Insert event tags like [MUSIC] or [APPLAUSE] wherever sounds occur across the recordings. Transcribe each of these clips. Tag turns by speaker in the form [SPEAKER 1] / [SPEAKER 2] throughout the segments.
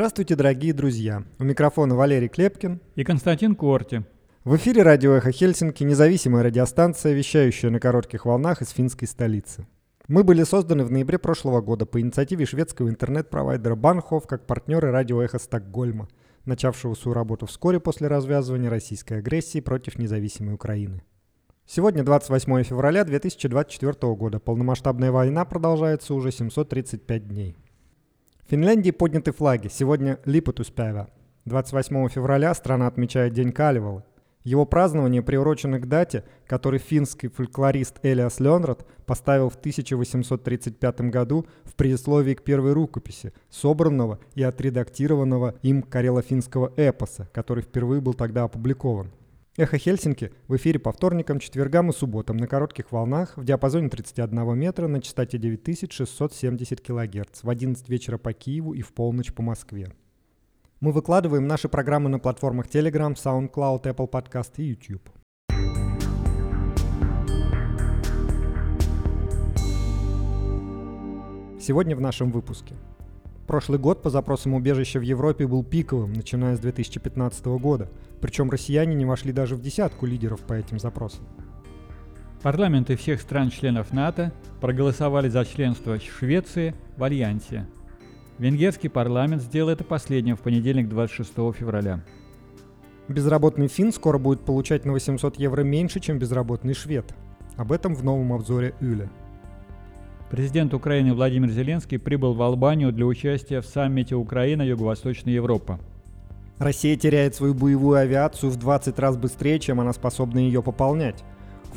[SPEAKER 1] Здравствуйте, дорогие друзья! У микрофона Валерий Клепкин
[SPEAKER 2] и Константин Корти.
[SPEAKER 1] В эфире радио «Эхо Хельсинки» независимая радиостанция, вещающая на коротких волнах из финской столицы. Мы были созданы в ноябре прошлого года по инициативе шведского интернет-провайдера Банхов как партнеры радио «Эхо Стокгольма», начавшего свою работу вскоре после развязывания российской агрессии против независимой Украины. Сегодня 28 февраля 2024 года. Полномасштабная война продолжается уже 735 дней. В Финляндии подняты флаги. Сегодня Липутуспява. 28 февраля страна отмечает День Калевала. Его празднование приурочено к дате, который финский фольклорист Элиас Ленрад поставил в 1835 году в предисловии к первой рукописи, собранного и отредактированного им карело-финского эпоса, который впервые был тогда опубликован. Эхо Хельсинки в эфире по вторникам, четвергам и субботам на коротких волнах в диапазоне 31 метра на частоте 9670 кГц в 11 вечера по Киеву и в полночь по Москве. Мы выкладываем наши программы на платформах Telegram, SoundCloud, Apple Podcast и YouTube. Сегодня в нашем выпуске – Прошлый год по запросам убежища в Европе был пиковым, начиная с 2015 года. Причем россияне не вошли даже в десятку лидеров по этим запросам.
[SPEAKER 2] Парламенты всех стран-членов НАТО проголосовали за членство Швеции в Альянсе. Венгерский парламент сделал это последним в понедельник 26 февраля.
[SPEAKER 1] Безработный фин скоро будет получать на 800 евро меньше, чем безработный швед. Об этом в новом обзоре Юля.
[SPEAKER 2] Президент Украины Владимир Зеленский прибыл в Албанию для участия в саммите Украина-Юго-Восточная Европа.
[SPEAKER 1] Россия теряет свою боевую авиацию в 20 раз быстрее, чем она способна ее пополнять.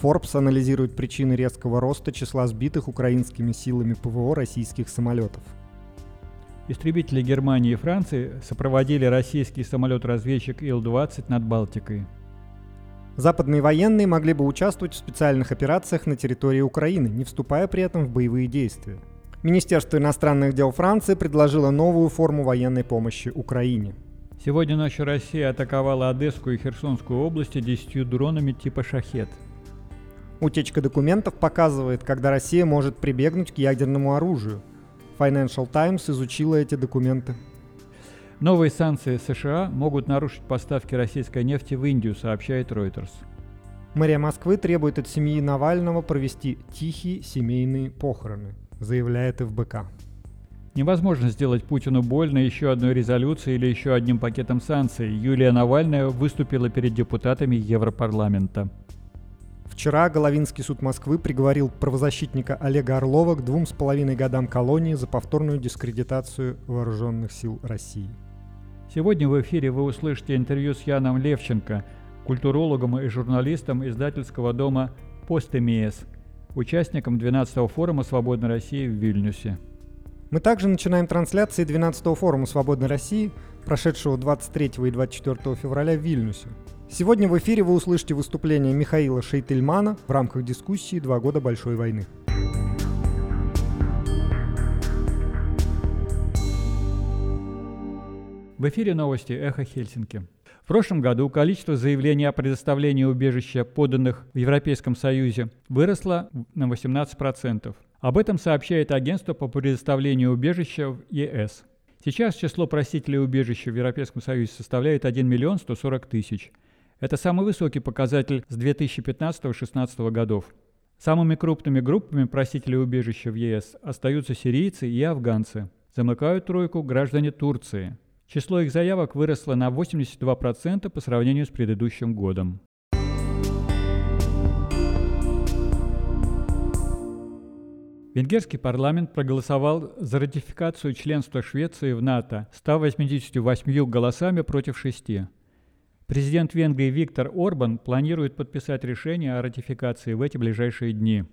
[SPEAKER 1] Forbes анализирует причины резкого роста числа сбитых украинскими силами ПВО российских самолетов.
[SPEAKER 2] Истребители Германии и Франции сопроводили российский самолет-разведчик Ил-20 над Балтикой.
[SPEAKER 1] Западные военные могли бы участвовать в специальных операциях на территории Украины, не вступая при этом в боевые действия. Министерство иностранных дел Франции предложило новую форму военной помощи Украине.
[SPEAKER 2] Сегодня ночью Россия атаковала Одесскую и Херсонскую области десятью дронами типа «Шахет».
[SPEAKER 1] Утечка документов показывает, когда Россия может прибегнуть к ядерному оружию. Financial Times изучила эти документы.
[SPEAKER 2] Новые санкции США могут нарушить поставки российской нефти в Индию, сообщает Reuters.
[SPEAKER 1] Мэрия Москвы требует от семьи Навального провести тихие семейные похороны, заявляет ФБК.
[SPEAKER 2] Невозможно сделать Путину больно еще одной резолюцией или еще одним пакетом санкций. Юлия Навальная выступила перед депутатами Европарламента.
[SPEAKER 1] Вчера Головинский суд Москвы приговорил правозащитника Олега Орлова к двум с половиной годам колонии за повторную дискредитацию вооруженных сил России.
[SPEAKER 2] Сегодня в эфире вы услышите интервью с Яном Левченко, культурологом и журналистом издательского дома «Постемиес», участником 12-го форума «Свободной России» в Вильнюсе.
[SPEAKER 1] Мы также начинаем трансляции 12-го форума «Свободной России», прошедшего 23 и 24 февраля в Вильнюсе. Сегодня в эфире вы услышите выступление Михаила Шейтельмана в рамках дискуссии «Два года большой войны».
[SPEAKER 2] В эфире новости «Эхо Хельсинки». В прошлом году количество заявлений о предоставлении убежища, поданных в Европейском Союзе, выросло на 18%. Об этом сообщает агентство по предоставлению убежища в ЕС. Сейчас число просителей убежища в Европейском Союзе составляет 1 миллион 140 тысяч. Это самый высокий показатель с 2015-2016 годов. Самыми крупными группами просителей убежища в ЕС остаются сирийцы и афганцы. Замыкают тройку граждане Турции – Число их заявок выросло на 82% по сравнению с предыдущим годом. Венгерский парламент проголосовал за ратификацию членства Швеции в НАТО 188 голосами против 6. Президент Венгрии Виктор Орбан планирует подписать решение о ратификации в эти ближайшие дни.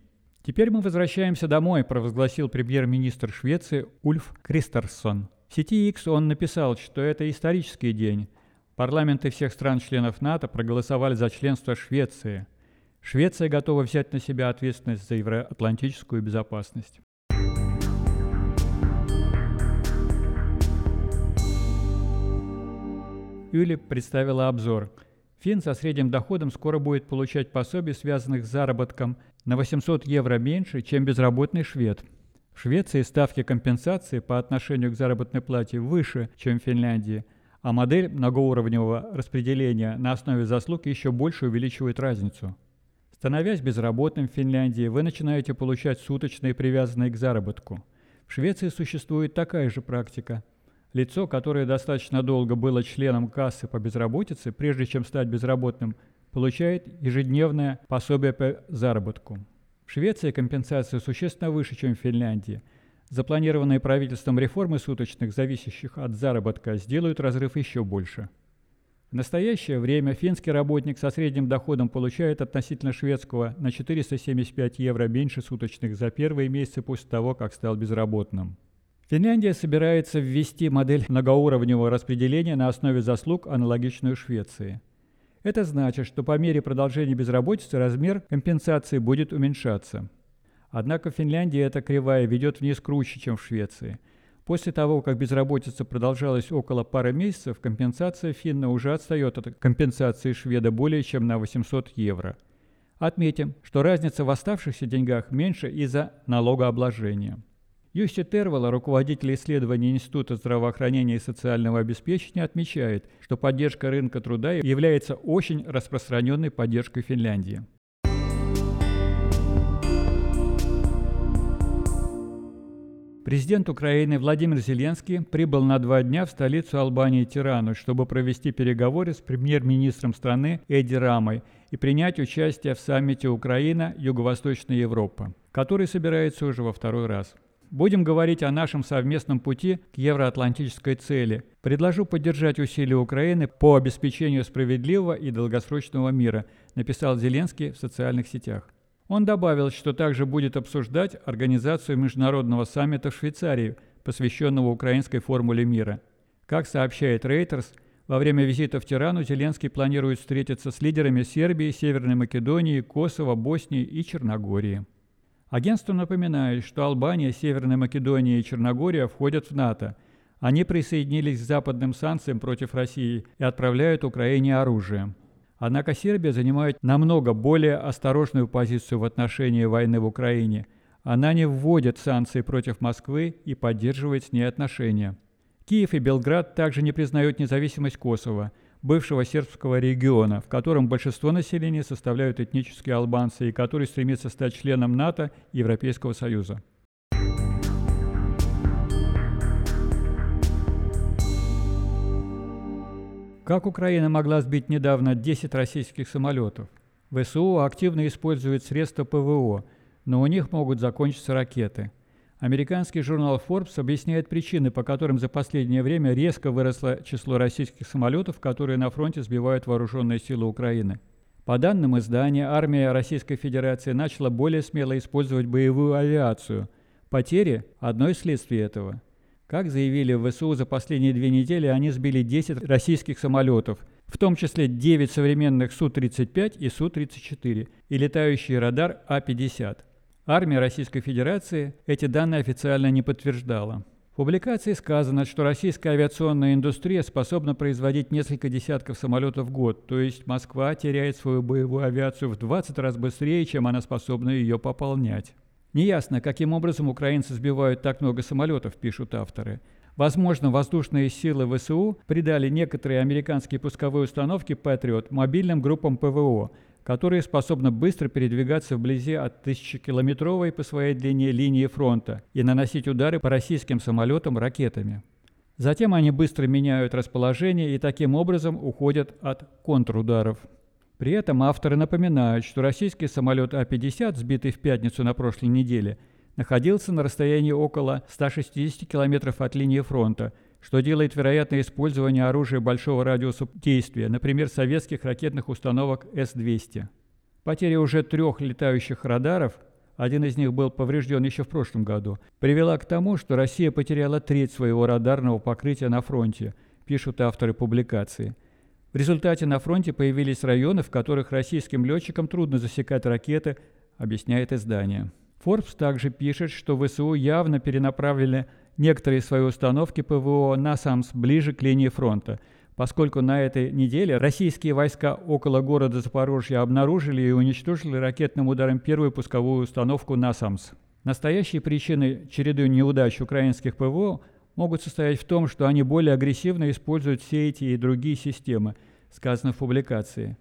[SPEAKER 2] «Теперь мы возвращаемся домой», – провозгласил премьер-министр Швеции Ульф Кристерсон. В сети X он написал, что это исторический день. Парламенты всех стран-членов НАТО проголосовали за членство Швеции. Швеция готова взять на себя ответственность за евроатлантическую безопасность. Юли представила обзор. Фин со средним доходом скоро будет получать пособие, связанных с заработком, на 800 евро меньше, чем безработный швед – В Швеции ставки компенсации по отношению к заработной плате выше, чем в Финляндии, а модель многоуровневого распределения на основе заслуг еще больше увеличивает разницу. Становясь безработным в Финляндии, вы начинаете получать суточные, привязанные к заработку. В Швеции существует такая же практика. Лицо, которое достаточно долго было членом кассы по безработице, прежде чем стать безработным, получает ежедневное пособие по заработку. В Швеции компенсация существенно выше, чем в Финляндии. Запланированные правительством реформы суточных, зависящих от заработка, сделают разрыв еще больше. В настоящее время финский работник со средним доходом получает относительно шведского на 475 евро меньше суточных за первые месяцы после того, как стал безработным. Финляндия собирается ввести модель многоуровневого распределения на основе заслуг, аналогичную Швеции – это значит, что по мере продолжения безработицы размер компенсации будет уменьшаться. Однако в Финляндии эта кривая ведет вниз круче, чем в Швеции. После того, как безработица продолжалась около пары месяцев, компенсация финна уже отстает от компенсации шведа более чем на 800 евро. Отметим, что разница в оставшихся деньгах меньше из-за налогообложения. Юсси Тервала, руководитель исследований Института здравоохранения и социального обеспечения, отмечает, что поддержка рынка труда является очень распространенной поддержкой Финляндии. Президент Украины Владимир Зеленский прибыл на два дня в столицу Албании Тирану, чтобы провести переговоры с премьер-министром страны Эдди Рамой и принять участие в саммите Украина-Юго-Восточная Европа, который собирается уже во второй раз. Будем говорить о нашем совместном пути к евроатлантической цели. Предложу поддержать усилия Украины по обеспечению справедливого и долгосрочного мира, написал Зеленский в социальных сетях. Он добавил, что также будет обсуждать организацию международного саммита в Швейцарии, посвященного украинской формуле мира. Как сообщает Reuters, во время визита в Тирану Зеленский планирует встретиться с лидерами Сербии, Северной Македонии, Косово, Боснии и Черногории. Агентство напоминает, что Албания, Северная Македония и Черногория входят в НАТО. Они присоединились к западным санкциям против России и отправляют Украине оружие. Однако Сербия занимает намного более осторожную позицию в отношении войны в Украине. Она не вводит санкции против Москвы и поддерживает с ней отношения. Киев и Белград также не признают независимость Косово – бывшего сербского региона, в котором большинство населения составляют этнические албанцы и который стремится стать членом НАТО и Европейского Союза. Как Украина могла сбить недавно 10 российских самолетов? ВСУ активно использует средства ПВО, но у них могут закончиться ракеты – Американский журнал Forbes объясняет причины, по которым за последнее время резко выросло число российских самолетов, которые на фронте сбивают вооруженные силы Украины. По данным издания, армия Российской Федерации начала более смело использовать боевую авиацию. Потери – одно из следствий этого. Как заявили в ВСУ, за последние две недели они сбили 10 российских самолетов, в том числе 9 современных Су-35 и Су-34 и летающий радар А-50. Армия Российской Федерации эти данные официально не подтверждала. В публикации сказано, что российская авиационная индустрия способна производить несколько десятков самолетов в год, то есть Москва теряет свою боевую авиацию в 20 раз быстрее, чем она способна ее пополнять. Неясно, каким образом украинцы сбивают так много самолетов, пишут авторы. Возможно, воздушные силы ВСУ придали некоторые американские пусковые установки Patriot мобильным группам ПВО, которые способны быстро передвигаться вблизи от тысячекилометровой по своей длине линии фронта и наносить удары по российским самолетам ракетами. Затем они быстро меняют расположение и таким образом уходят от контрударов. При этом авторы напоминают, что российский самолет А-50, сбитый в пятницу на прошлой неделе, находился на расстоянии около 160 километров от линии фронта – что делает вероятное использование оружия большого радиуса действия, например, советских ракетных установок С-200. Потеря уже трех летающих радаров, один из них был поврежден еще в прошлом году, привела к тому, что Россия потеряла треть своего радарного покрытия на фронте, пишут авторы публикации. В результате на фронте появились районы, в которых российским летчикам трудно засекать ракеты, объясняет издание. Forbes также пишет, что ВСУ явно перенаправили некоторые свои установки ПВО на САМС ближе к линии фронта, поскольку на этой неделе российские войска около города Запорожья обнаружили и уничтожили ракетным ударом первую пусковую установку НАСАМС. Настоящие причины череды неудач украинских ПВО могут состоять в том, что они более агрессивно используют все эти и другие системы, сказано в публикации.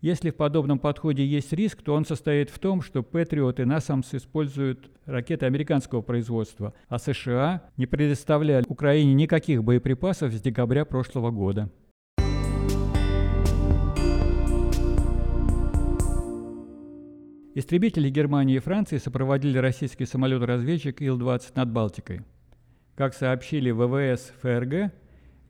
[SPEAKER 2] Если в подобном подходе есть риск, то он состоит в том, что Патриот и Насамс используют ракеты американского производства, а США не предоставляли Украине никаких боеприпасов с декабря прошлого года. Истребители Германии и Франции сопроводили российский самолет-разведчик Ил-20 над Балтикой. Как сообщили ВВС ФРГ,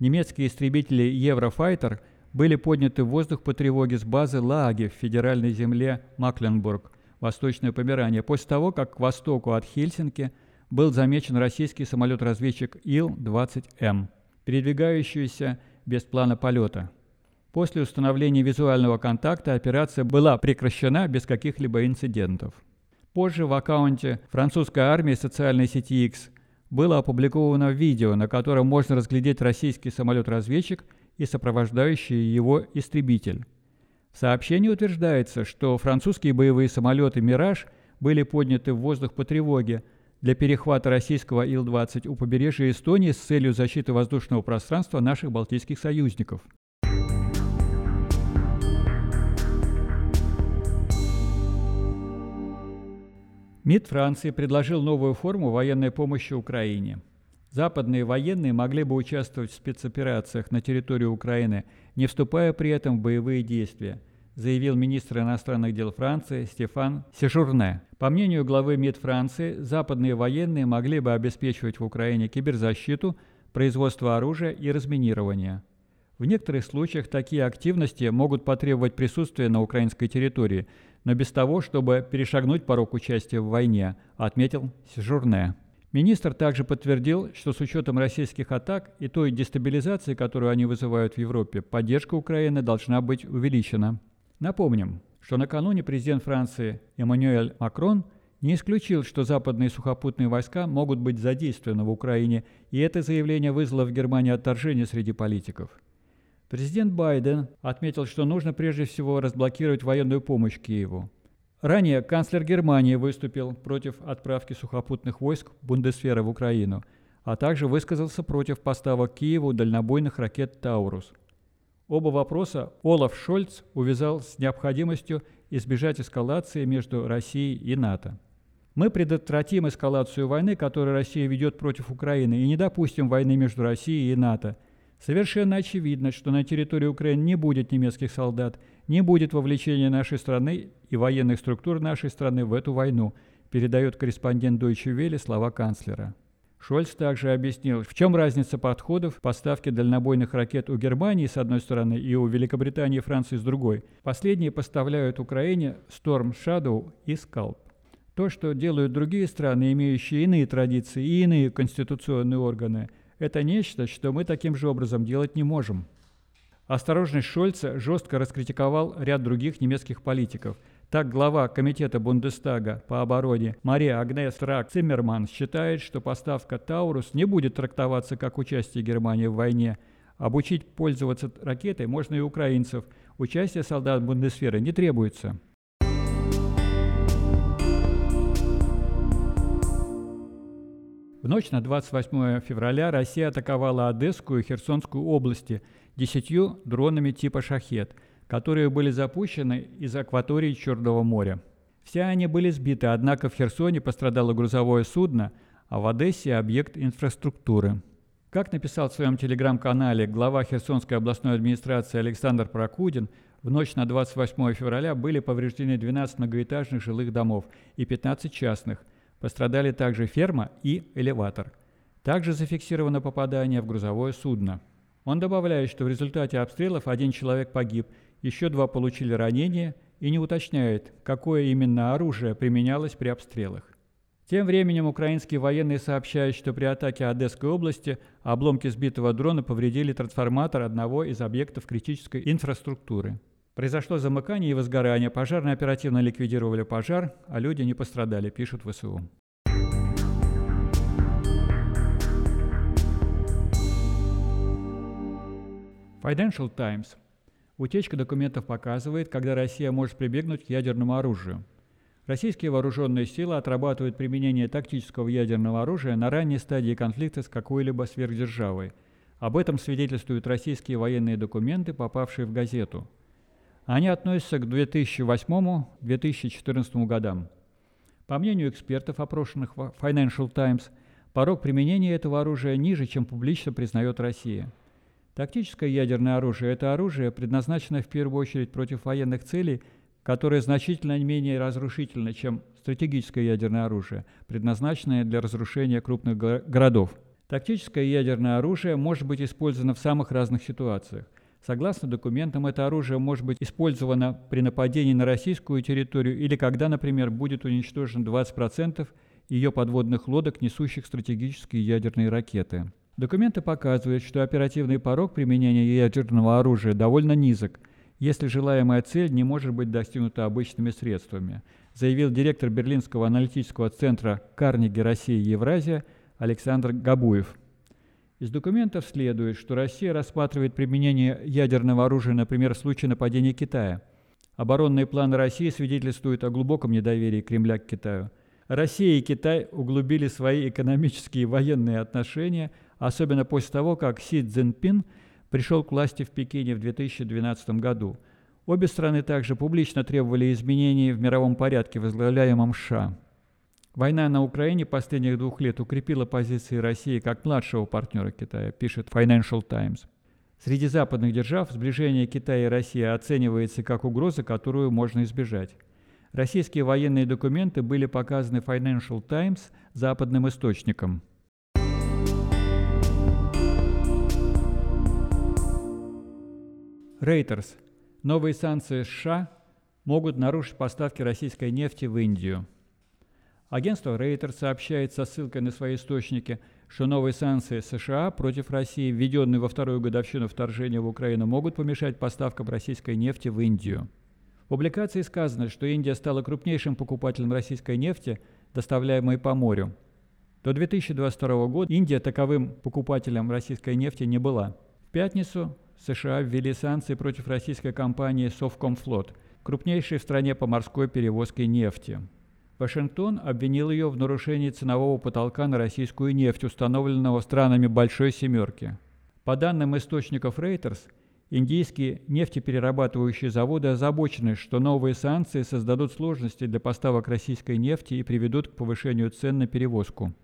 [SPEAKER 2] немецкие истребители Еврофайтер были подняты в воздух по тревоге с базы Лаги в федеральной земле Макленбург, Восточное Померание, после того, как к востоку от Хельсинки был замечен российский самолет-разведчик Ил-20М, передвигающийся без плана полета – После установления визуального контакта операция была прекращена без каких-либо инцидентов. Позже в аккаунте французской армии социальной сети X было опубликовано видео, на котором можно разглядеть российский самолет-разведчик и сопровождающий его истребитель. В сообщении утверждается, что французские боевые самолеты «Мираж» были подняты в воздух по тревоге для перехвата российского Ил-20 у побережья Эстонии с целью защиты воздушного пространства наших балтийских союзников. МИД Франции предложил новую форму военной помощи Украине. Западные военные могли бы участвовать в спецоперациях на территории Украины, не вступая при этом в боевые действия, заявил министр иностранных дел Франции Стефан Сежурне. По мнению главы МИД Франции, западные военные могли бы обеспечивать в Украине киберзащиту, производство оружия и разминирование. В некоторых случаях такие активности могут потребовать присутствия на украинской территории, но без того, чтобы перешагнуть порог участия в войне, отметил Сижурне. Министр также подтвердил, что с учетом российских атак и той дестабилизации, которую они вызывают в Европе, поддержка Украины должна быть увеличена. Напомним, что накануне президент Франции Эммануэль Макрон не исключил, что западные сухопутные войска могут быть задействованы в Украине, и это заявление вызвало в Германии отторжение среди политиков. Президент Байден отметил, что нужно прежде всего разблокировать военную помощь Киеву. Ранее канцлер Германии выступил против отправки сухопутных войск Бундесфера в Украину, а также высказался против поставок Киеву дальнобойных ракет «Таурус». Оба вопроса Олаф Шольц увязал с необходимостью избежать эскалации между Россией и НАТО. Мы предотвратим эскалацию войны, которую Россия ведет против Украины, и не допустим войны между Россией и НАТО – Совершенно очевидно, что на территории Украины не будет немецких солдат, не будет вовлечения нашей страны и военных структур нашей страны в эту войну, передает корреспондент Deutsche Welle слова канцлера. Шольц также объяснил, в чем разница подходов поставки дальнобойных ракет у Германии с одной стороны и у Великобритании и Франции с другой. Последние поставляют Украине Storm Shadow и Scalp. То, что делают другие страны, имеющие иные традиции и иные конституционные органы – это нечто, что мы таким же образом делать не можем. Осторожность Шольца жестко раскритиковал ряд других немецких политиков. Так глава комитета Бундестага по обороне Мария Агнес Рак Циммерман считает, что поставка «Таурус» не будет трактоваться как участие Германии в войне. Обучить пользоваться ракетой можно и украинцев. Участие солдат Бундесферы не требуется. В ночь на 28 февраля Россия атаковала Одесскую и Херсонскую области десятью дронами типа «Шахет», которые были запущены из акватории Черного моря. Все они были сбиты, однако в Херсоне пострадало грузовое судно, а в Одессе – объект инфраструктуры. Как написал в своем телеграм-канале глава Херсонской областной администрации Александр Прокудин, в ночь на 28 февраля были повреждены 12 многоэтажных жилых домов и 15 частных – Пострадали также ферма и элеватор. Также зафиксировано попадание в грузовое судно. Он добавляет, что в результате обстрелов один человек погиб, еще два получили ранения и не уточняет, какое именно оружие применялось при обстрелах. Тем временем украинские военные сообщают, что при атаке Одесской области обломки сбитого дрона повредили трансформатор одного из объектов критической инфраструктуры. Произошло замыкание и возгорание. Пожарные оперативно ликвидировали пожар, а люди не пострадали, пишут ВСУ. Financial Times. Утечка документов показывает, когда Россия может прибегнуть к ядерному оружию. Российские вооруженные силы отрабатывают применение тактического ядерного оружия на ранней стадии конфликта с какой-либо сверхдержавой. Об этом свидетельствуют российские военные документы, попавшие в газету. Они относятся к 2008-2014 годам. По мнению экспертов, опрошенных в Financial Times, порог применения этого оружия ниже, чем публично признает Россия. Тактическое ядерное оружие – это оружие, предназначенное в первую очередь против военных целей – которое значительно менее разрушительно, чем стратегическое ядерное оружие, предназначенное для разрушения крупных городов. Тактическое ядерное оружие может быть использовано в самых разных ситуациях. Согласно документам, это оружие может быть использовано при нападении на российскую территорию или когда, например, будет уничтожено 20% ее подводных лодок, несущих стратегические ядерные ракеты. Документы показывают, что оперативный порог применения ядерного оружия довольно низок – если желаемая цель не может быть достигнута обычными средствами, заявил директор Берлинского аналитического центра Карнеги России и Евразия Александр Габуев. Из документов следует, что Россия рассматривает применение ядерного оружия, например, в случае нападения Китая. Оборонные планы России свидетельствуют о глубоком недоверии Кремля к Китаю. Россия и Китай углубили свои экономические и военные отношения, особенно после того, как Си Цзиньпин – пришел к власти в Пекине в 2012 году. Обе страны также публично требовали изменений в мировом порядке, возглавляемом США. Война на Украине последних двух лет укрепила позиции России как младшего партнера Китая, пишет Financial Times. Среди западных держав сближение Китая и России оценивается как угроза, которую можно избежать. Российские военные документы были показаны Financial Times западным источникам – Рейтерс. Новые санкции США могут нарушить поставки российской нефти в Индию. Агентство Reuters сообщает со ссылкой на свои источники, что новые санкции США против России, введенные во вторую годовщину вторжения в Украину, могут помешать поставкам российской нефти в Индию. В публикации сказано, что Индия стала крупнейшим покупателем российской нефти, доставляемой по морю. До 2022 года Индия таковым покупателем российской нефти не была. В пятницу США ввели санкции против российской компании Совкомфлот, крупнейшей в стране по морской перевозке нефти. Вашингтон обвинил ее в нарушении ценового потолка на российскую нефть, установленного странами Большой Семерки. По данным источников Reuters, индийские нефтеперерабатывающие заводы озабочены, что новые санкции создадут сложности для поставок российской нефти и приведут к повышению цен на перевозку.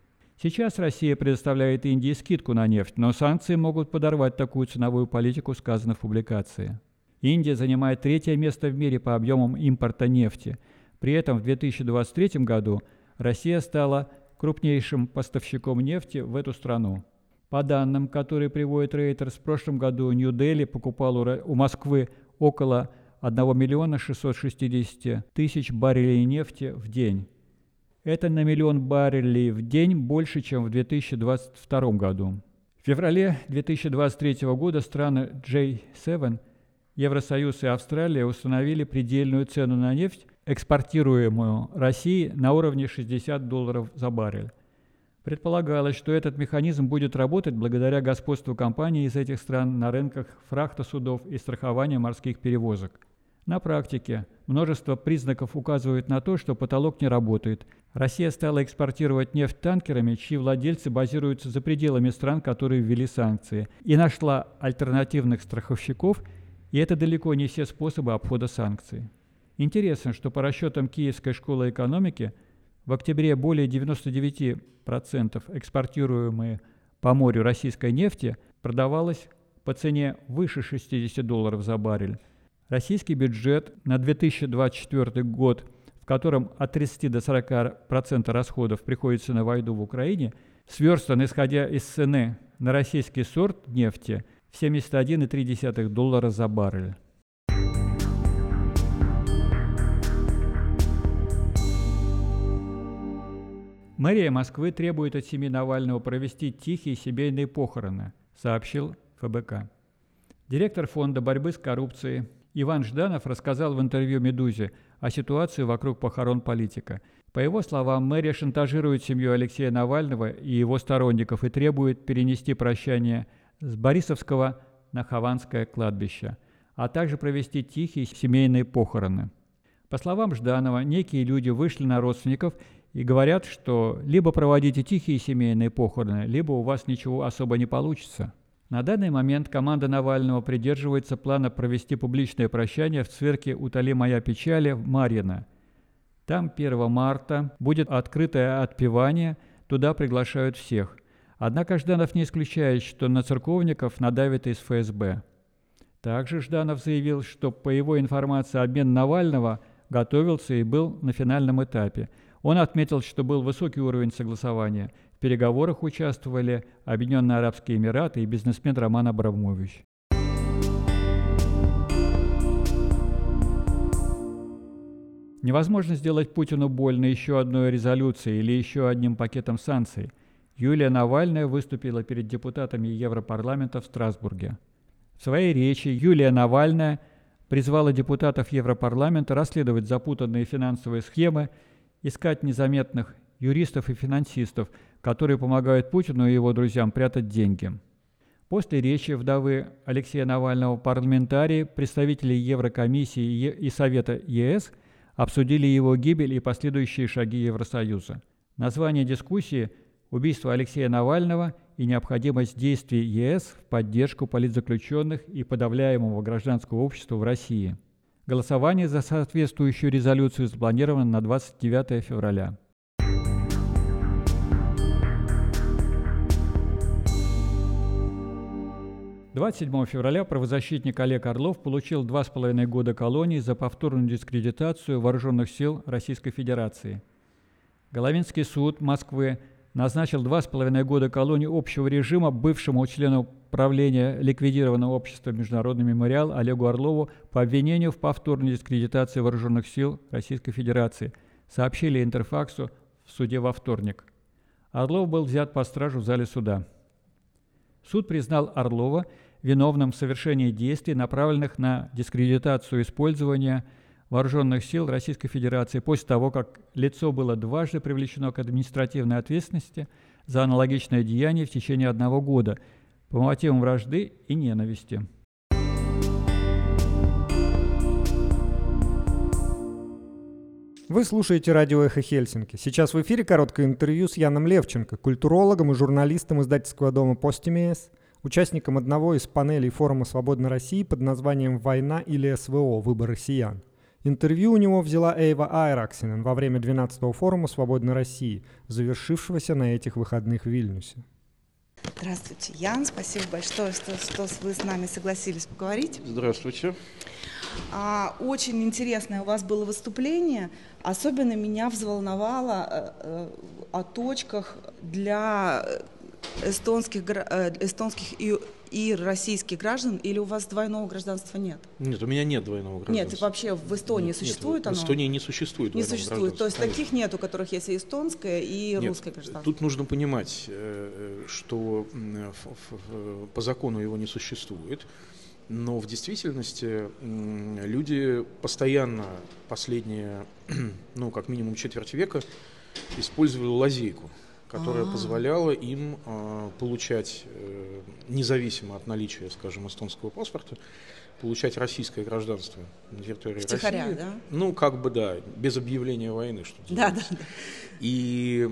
[SPEAKER 2] Сейчас Россия предоставляет Индии скидку на нефть, но санкции могут подорвать такую ценовую политику, сказано в публикации. Индия занимает третье место в мире по объемам импорта нефти. При этом в 2023 году Россия стала крупнейшим поставщиком нефти в эту страну. По данным, которые приводит Reuters, в прошлом году Нью-Дели покупал у Москвы около 1 миллиона 660 тысяч баррелей нефти в день. Это на миллион баррелей в день больше, чем в 2022 году. В феврале 2023 года страны J7, Евросоюз и Австралия установили предельную цену на нефть, экспортируемую Россией, на уровне 60 долларов за баррель. Предполагалось, что этот механизм будет работать благодаря господству компаний из этих стран на рынках фрахта судов и страхования морских перевозок – на практике множество признаков указывают на то, что потолок не работает. Россия стала экспортировать нефть танкерами, чьи владельцы базируются за пределами стран, которые ввели санкции, и нашла альтернативных страховщиков, и это далеко не все способы обхода санкций. Интересно, что по расчетам Киевской школы экономики в октябре более 99% экспортируемой по морю российской нефти продавалось по цене выше 60 долларов за баррель, Российский бюджет на 2024 год, в котором от 30 до 40% расходов приходится на войну в Украине, сверстан, исходя из цены на российский сорт нефти в 71,3 доллара за баррель. Мэрия Москвы требует от семьи Навального провести тихие семейные похороны, сообщил ФБК. Директор фонда борьбы с коррупцией Иван Жданов рассказал в интервью «Медузе» о ситуации вокруг похорон политика. По его словам, мэрия шантажирует семью Алексея Навального и его сторонников и требует перенести прощание с Борисовского на Хованское кладбище, а также провести тихие семейные похороны. По словам Жданова, некие люди вышли на родственников и говорят, что либо проводите тихие семейные похороны, либо у вас ничего особо не получится. На данный момент команда Навального придерживается плана провести публичное прощание в церкви «Утоли моя печали» в Марьино. Там 1 марта будет открытое отпевание, туда приглашают всех. Однако Жданов не исключает, что на церковников надавит из ФСБ. Также Жданов заявил, что по его информации обмен Навального готовился и был на финальном этапе. Он отметил, что был высокий уровень согласования – переговорах участвовали Объединенные Арабские Эмираты и бизнесмен Роман Абрамович. Невозможно сделать Путину больно еще одной резолюцией или еще одним пакетом санкций. Юлия Навальная выступила перед депутатами Европарламента в Страсбурге. В своей речи Юлия Навальная призвала депутатов Европарламента расследовать запутанные финансовые схемы, искать незаметных юристов и финансистов – которые помогают Путину и его друзьям прятать деньги. После речи вдовы Алексея Навального парламентарии, представители Еврокомиссии и Совета ЕС обсудили его гибель и последующие шаги Евросоюза. Название дискуссии «Убийство Алексея Навального и необходимость действий ЕС в поддержку политзаключенных и подавляемого гражданского общества в России». Голосование за соответствующую резолюцию запланировано на 29 февраля. 27 февраля правозащитник Олег Орлов получил два с половиной года колонии за повторную дискредитацию вооруженных сил Российской Федерации. Головинский суд Москвы назначил два с половиной года колонии общего режима бывшему члену правления ликвидированного общества «Международный мемориал» Олегу Орлову по обвинению в повторной дискредитации вооруженных сил Российской Федерации, сообщили Интерфаксу в суде во вторник. Орлов был взят по стражу в зале суда. Суд признал Орлова виновным в совершении действий, направленных на дискредитацию использования вооруженных сил Российской Федерации после того, как лицо было дважды привлечено к административной ответственности за аналогичное деяние в течение одного года по мотивам вражды и ненависти.
[SPEAKER 1] Вы слушаете радио «Эхо Хельсинки». Сейчас в эфире короткое интервью с Яном Левченко, культурологом и журналистом издательского дома «Постимес», участником одного из панелей форума «Свободной России» под названием «Война или СВО. Выбор россиян». Интервью у него взяла Эйва Айраксинен во время 12-го форума «Свободной России», завершившегося на этих выходных в Вильнюсе.
[SPEAKER 3] Здравствуйте, Ян. Спасибо большое, что, что вы с нами согласились поговорить.
[SPEAKER 4] Здравствуйте.
[SPEAKER 3] А, очень интересное у вас было выступление. Особенно меня взволновало э, э, о точках для эстонских, э, эстонских и, и российских граждан, или у вас двойного гражданства нет?
[SPEAKER 4] Нет, у меня нет двойного гражданства.
[SPEAKER 3] Нет, вообще в Эстонии нет, существует
[SPEAKER 4] нет,
[SPEAKER 3] оно?
[SPEAKER 4] В Эстонии не существует
[SPEAKER 3] Не существует, то есть конечно. таких нет, у которых есть и эстонское, и
[SPEAKER 4] нет,
[SPEAKER 3] русское гражданство?
[SPEAKER 4] Тут нужно понимать, что по закону его не существует. Но в действительности люди постоянно последние, [CLEARS THROAT] ну, как минимум четверть века использовали лазейку, которая А-а-а. позволяла им э, получать, э, независимо от наличия, скажем, эстонского паспорта, получать российское гражданство на территории
[SPEAKER 3] Втихаря,
[SPEAKER 4] России.
[SPEAKER 3] да?
[SPEAKER 4] Ну, как бы, да, без объявления войны, что
[SPEAKER 3] да, да, да.
[SPEAKER 4] И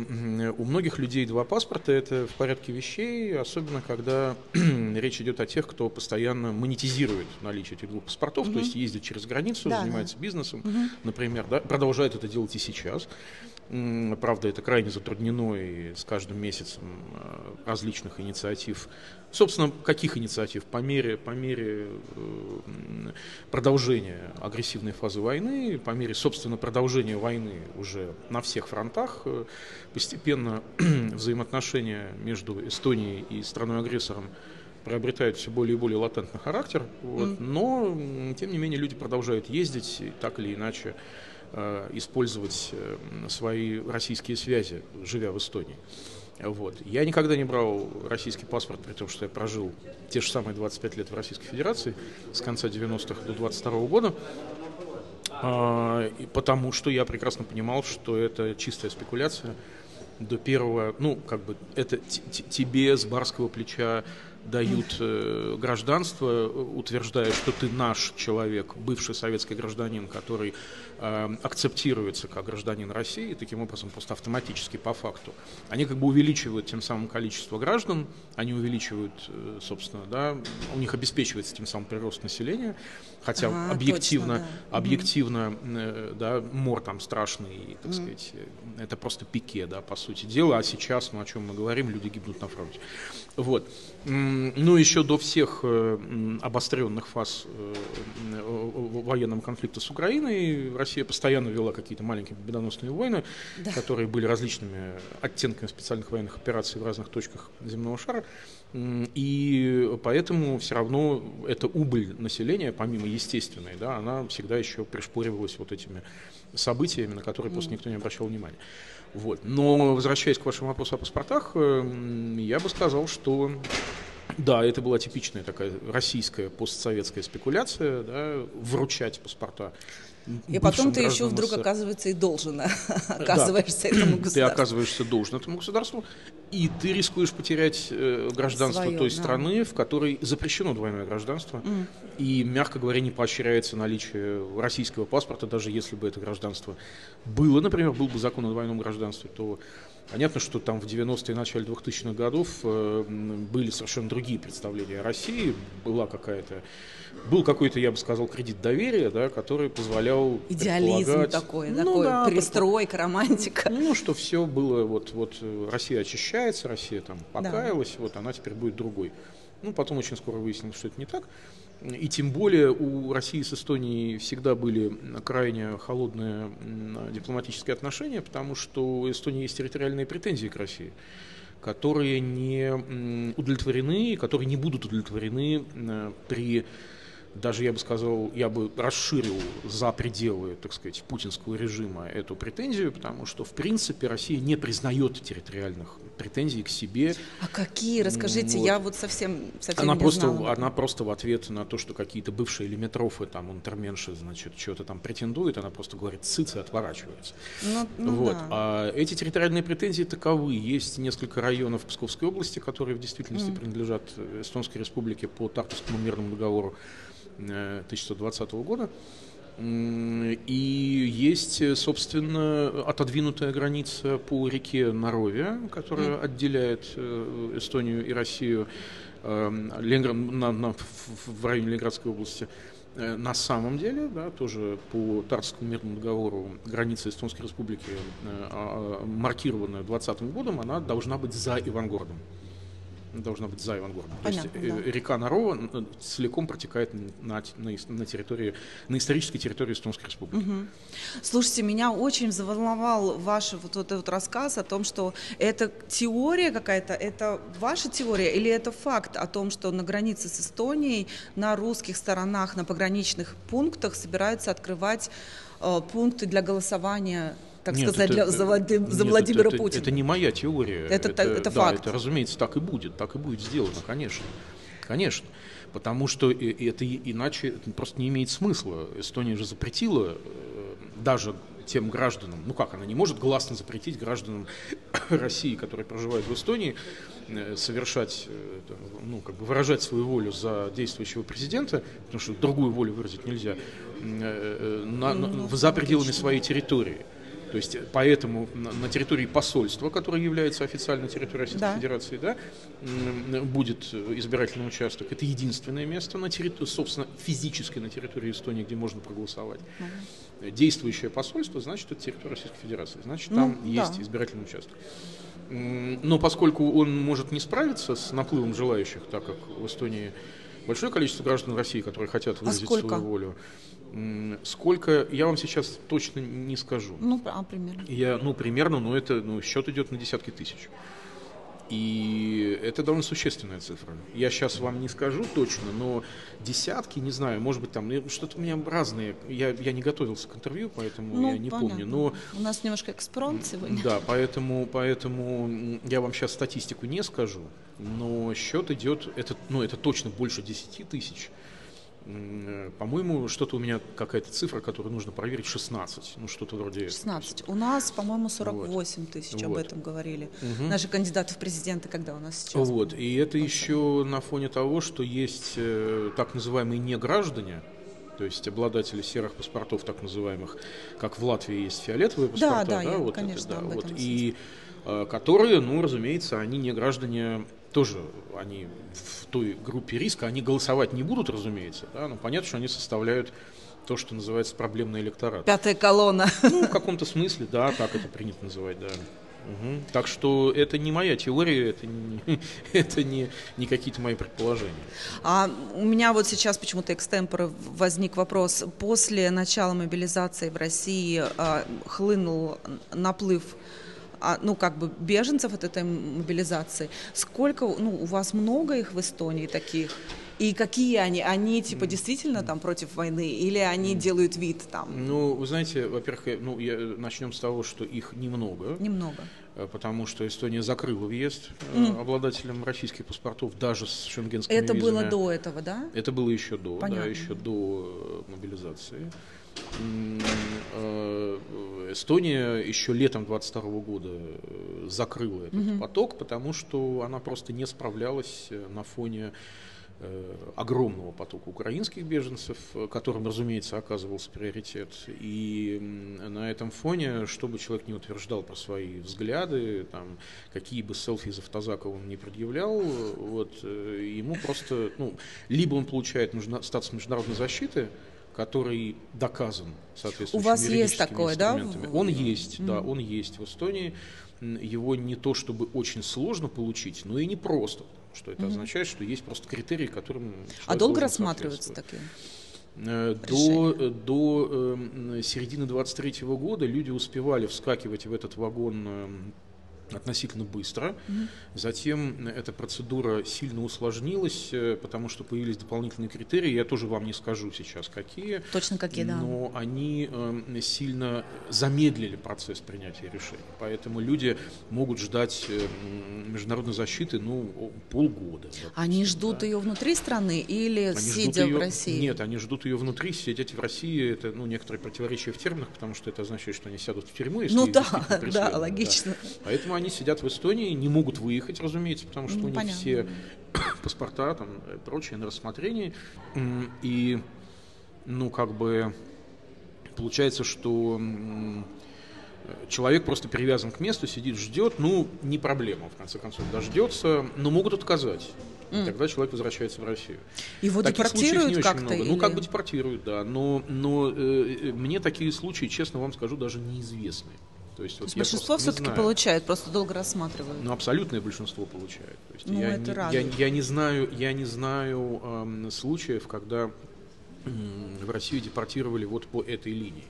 [SPEAKER 4] у многих людей два паспорта – это в порядке вещей, особенно когда [CLEARS THROAT] речь идет о тех, кто постоянно монетизирует наличие этих двух паспортов, угу. то есть ездит через границу, да, занимается да. бизнесом, угу. например, да, продолжает это делать и сейчас. Правда, это крайне затруднено и с каждым месяцем э, различных инициатив. Собственно, каких инициатив? По мере, по мере э, продолжения агрессивной фазы войны, по мере, собственно, продолжения войны уже на всех фронтах, э, постепенно [CLEARS THROAT] взаимоотношения между Эстонией и страной-агрессором приобретают все более и более латентный характер, вот, но, тем не менее, люди продолжают ездить так или иначе использовать э, свои российские связи, живя в Эстонии. Вот. Я никогда не брал российский паспорт, при том, что я прожил те же самые 25 лет в Российской Федерации с конца 90-х до 22 -го года, а, потому что я прекрасно понимал, что это чистая спекуляция до первого, ну, как бы, это тебе с барского плеча дают э, гражданство, утверждая, что ты наш человек, бывший советский гражданин, который э, акцептируется как гражданин России, таким образом просто автоматически по факту. Они как бы увеличивают тем самым количество граждан, они увеличивают, э, собственно, да, у них обеспечивается тем самым прирост населения, хотя ага, объективно, точно, да. объективно, э, да, мор там страшный, так mm. сказать, это просто пике, да, по сути дела, а сейчас, ну, о чем мы говорим, люди гибнут на фронте. Вот. Ну, еще до всех э, обостренных фаз э, военного конфликта с Украиной Россия постоянно вела какие-то маленькие победоносные войны, да. которые были различными оттенками специальных военных операций в разных точках земного шара. И поэтому все равно эта убыль населения, помимо естественной, да, она всегда еще пришпоривалась вот этими событиями, на которые просто никто не обращал внимания. Вот. Но возвращаясь к вашему вопросу о паспортах, эм, я бы сказал, что да, это была типичная такая российская постсоветская спекуляция, да, вручать паспорта.
[SPEAKER 3] И потом ты еще вдруг, оказывается, и должен [LAUGHS] оказываешься да. этому государству.
[SPEAKER 4] Ты оказываешься должен этому государству, и ты рискуешь потерять э, гражданство Своё, той да. страны, в которой запрещено двойное гражданство, mm. и, мягко говоря, не поощряется наличие российского паспорта, даже если бы это гражданство было, например, был бы закон о двойном гражданстве, то Понятно, что там в 90-е и начале 2000-х годов э, были совершенно другие представления о России, была какая-то, был какой-то, я бы сказал, кредит доверия, да, который позволял
[SPEAKER 3] Идеализм такой, ну, такой да, перестройка, романтика. [LAUGHS]
[SPEAKER 4] Ну, что все было, вот, вот Россия очищается, Россия там покаялась, да. вот она теперь будет другой. Ну, потом очень скоро выяснилось, что это не так. И тем более у России с Эстонией всегда были крайне холодные дипломатические отношения, потому что у Эстонии есть территориальные претензии к России которые не удовлетворены, которые не будут удовлетворены при даже я бы сказал, я бы расширил за пределы, так сказать, путинского режима эту претензию, потому что, в принципе, Россия не признает территориальных претензий к себе.
[SPEAKER 3] А какие? Расскажите, вот. я вот совсем, совсем
[SPEAKER 4] она
[SPEAKER 3] не
[SPEAKER 4] просто,
[SPEAKER 3] знала.
[SPEAKER 4] Она просто в ответ на то, что какие-то бывшие лимитрофы, там, интерменши, значит, что-то там претендуют, она просто говорит цыц и отворачивается. Ну, ну вот. Да. А эти территориальные претензии таковы. Есть несколько районов Псковской области, которые в действительности mm. принадлежат Эстонской республике по Тартовскому мирному договору. 1920 года. И есть, собственно, отодвинутая граница по реке Нарове, которая mm. отделяет э, Эстонию и Россию эм, Ленинград, на, на, в районе Ленинградской области. Э, на самом деле, да, тоже по Тарскому мирному договору граница Эстонской республики, э, а, маркированная 20 годом, она должна быть за Ивангородом должна быть за Ивангородом. Понятно, То есть да. река Нарова целиком протекает на, на, на территории, на исторической территории Эстонской Республики.
[SPEAKER 3] Угу. Слушайте, меня очень заволновал ваш вот, вот этот рассказ о том, что это теория какая-то, это ваша теория или это факт о том, что на границе с Эстонией на русских сторонах, на пограничных пунктах собираются открывать э, пункты для голосования так нет, сказать, это, для, за, Владим, за Владимира
[SPEAKER 4] это,
[SPEAKER 3] Путина.
[SPEAKER 4] Это, это не моя теория.
[SPEAKER 3] Это, это, это
[SPEAKER 4] да,
[SPEAKER 3] факт.
[SPEAKER 4] Это, разумеется, так и будет, так и будет сделано, конечно. Конечно. Потому что это иначе это просто не имеет смысла. Эстония же запретила э, даже тем гражданам, ну как, она не может гласно запретить гражданам [COUGHS] России, которые проживают в Эстонии, э, совершать, э, ну, как бы выражать свою волю за действующего президента, потому что другую волю выразить нельзя, на, на, за пределами своей территории. То есть поэтому на территории посольства, которое является официальной территорией Российской да. Федерации, да, будет избирательный участок. Это единственное место на территории, собственно, физически на территории Эстонии, где можно проголосовать. Угу. Действующее посольство, значит, это территория Российской Федерации. Значит, там ну, есть да. избирательный участок. Но поскольку он может не справиться с наплывом желающих, так как в Эстонии большое количество граждан России, которые хотят выразить а свою волю. Сколько, я вам сейчас точно не скажу.
[SPEAKER 3] Ну, а примерно?
[SPEAKER 4] Я, ну, примерно, но это, ну, счет идет на десятки тысяч. И это довольно существенная цифра. Я сейчас вам не скажу точно, но десятки, не знаю, может быть там ну, что-то у меня разные. Я, я не готовился к интервью, поэтому ну, я не понятно. помню. Но
[SPEAKER 3] у нас немножко экспромт сегодня.
[SPEAKER 4] Да, поэтому, поэтому я вам сейчас статистику не скажу, но счет идет, это, ну, это точно больше 10 тысяч. По-моему, что-то у меня какая-то цифра, которую нужно проверить, 16. Ну, что-то вроде
[SPEAKER 3] 16. У нас, по-моему, 48 вот. тысяч, вот. об этом говорили. Угу. Наши кандидаты в президенты, когда у нас сейчас.
[SPEAKER 4] Вот, и это еще на фоне того, что есть э, так называемые неграждане, то есть обладатели серых паспортов, так называемых, как в Латвии есть фиолетовые паспорта,
[SPEAKER 3] да, да,
[SPEAKER 4] да,
[SPEAKER 3] я,
[SPEAKER 4] вот
[SPEAKER 3] конечно,
[SPEAKER 4] это,
[SPEAKER 3] да, вот,
[SPEAKER 4] и э, которые, ну, разумеется, они не граждане тоже они в той группе риска, они голосовать не будут, разумеется, да, но понятно, что они составляют то, что называется проблемный электорат.
[SPEAKER 3] Пятая колонна.
[SPEAKER 4] Ну, в каком-то смысле, да, так это принято называть, да. Угу. Так что это не моя теория, это не, [LAUGHS] это не, не какие-то мои предположения.
[SPEAKER 3] А у меня вот сейчас почему-то экстемпор возник вопрос. После начала мобилизации в России а, хлынул наплыв ну, как бы беженцев от этой мобилизации. Сколько, ну, у вас много их в Эстонии таких? И какие они? Они типа действительно там против войны или они делают вид там?
[SPEAKER 4] Ну, вы знаете, во-первых, э, ну, я, начнем с того, что их немного.
[SPEAKER 3] Немного.
[SPEAKER 4] Э, потому что Эстония закрыла въезд mm. обладателям российских паспортов даже с шенгенскими
[SPEAKER 3] Это
[SPEAKER 4] визами.
[SPEAKER 3] было до этого, да?
[SPEAKER 4] Это было еще до, Понятно. да, еще до мобилизации. Э, Эстония еще летом 22 года э, закрыла этот угу. поток, потому что она просто не справлялась э, на фоне огромного потока украинских беженцев, которым, разумеется, оказывался приоритет. И на этом фоне, чтобы человек не утверждал про свои взгляды, там, какие бы селфи из автозака он не предъявлял, вот, ему просто, ну, либо он получает статус международной защиты, который доказан соответствующими
[SPEAKER 3] У вас есть такое, да?
[SPEAKER 4] Он есть, mm-hmm. да, он есть в Эстонии. Его не то чтобы очень сложно получить, но и не просто. Что это mm-hmm. означает, что есть просто критерии, которым
[SPEAKER 3] А долго рассматриваются такие?
[SPEAKER 4] Э, до, э, до э, середины 23 года люди успевали вскакивать в этот вагон эм, относительно быстро. Угу. Затем эта процедура сильно усложнилась, э, потому что появились дополнительные критерии. Я тоже вам не скажу сейчас, какие.
[SPEAKER 3] Точно какие, да.
[SPEAKER 4] Но они э, сильно замедлили процесс принятия решений. Поэтому люди могут ждать э, международной защиты ну, полгода. Допустим,
[SPEAKER 3] они ждут да. ее внутри страны или они сидя ее, в России?
[SPEAKER 4] Нет, они ждут ее внутри. Сидеть в России это ну, некоторые противоречия в терминах, потому что это означает, что они сядут в тюрьму, если
[SPEAKER 3] Ну да, [LAUGHS] да, логично.
[SPEAKER 4] Да. Поэтому они сидят в Эстонии, не могут выехать, разумеется, потому что ну, у них понятно. все [COUGHS] паспорта там и прочее на рассмотрении. И, ну, как бы, получается, что человек просто привязан к месту, сидит, ждет, ну, не проблема, в конце концов, дождется, но могут отказать. Mm. Тогда человек возвращается в Россию.
[SPEAKER 3] Его Таких депортируют как-то?
[SPEAKER 4] Или... Ну, как бы депортируют, да. Но, но э, э, мне такие случаи, честно вам скажу, даже неизвестны.
[SPEAKER 3] То есть, вот большинство все-таки получает, просто долго рассматривают.
[SPEAKER 4] Ну, абсолютное большинство получает. То есть
[SPEAKER 3] ну,
[SPEAKER 4] я,
[SPEAKER 3] это
[SPEAKER 4] не,
[SPEAKER 3] радует.
[SPEAKER 4] я, я не знаю, я не знаю эм, случаев, когда эм, в Россию депортировали вот по этой линии.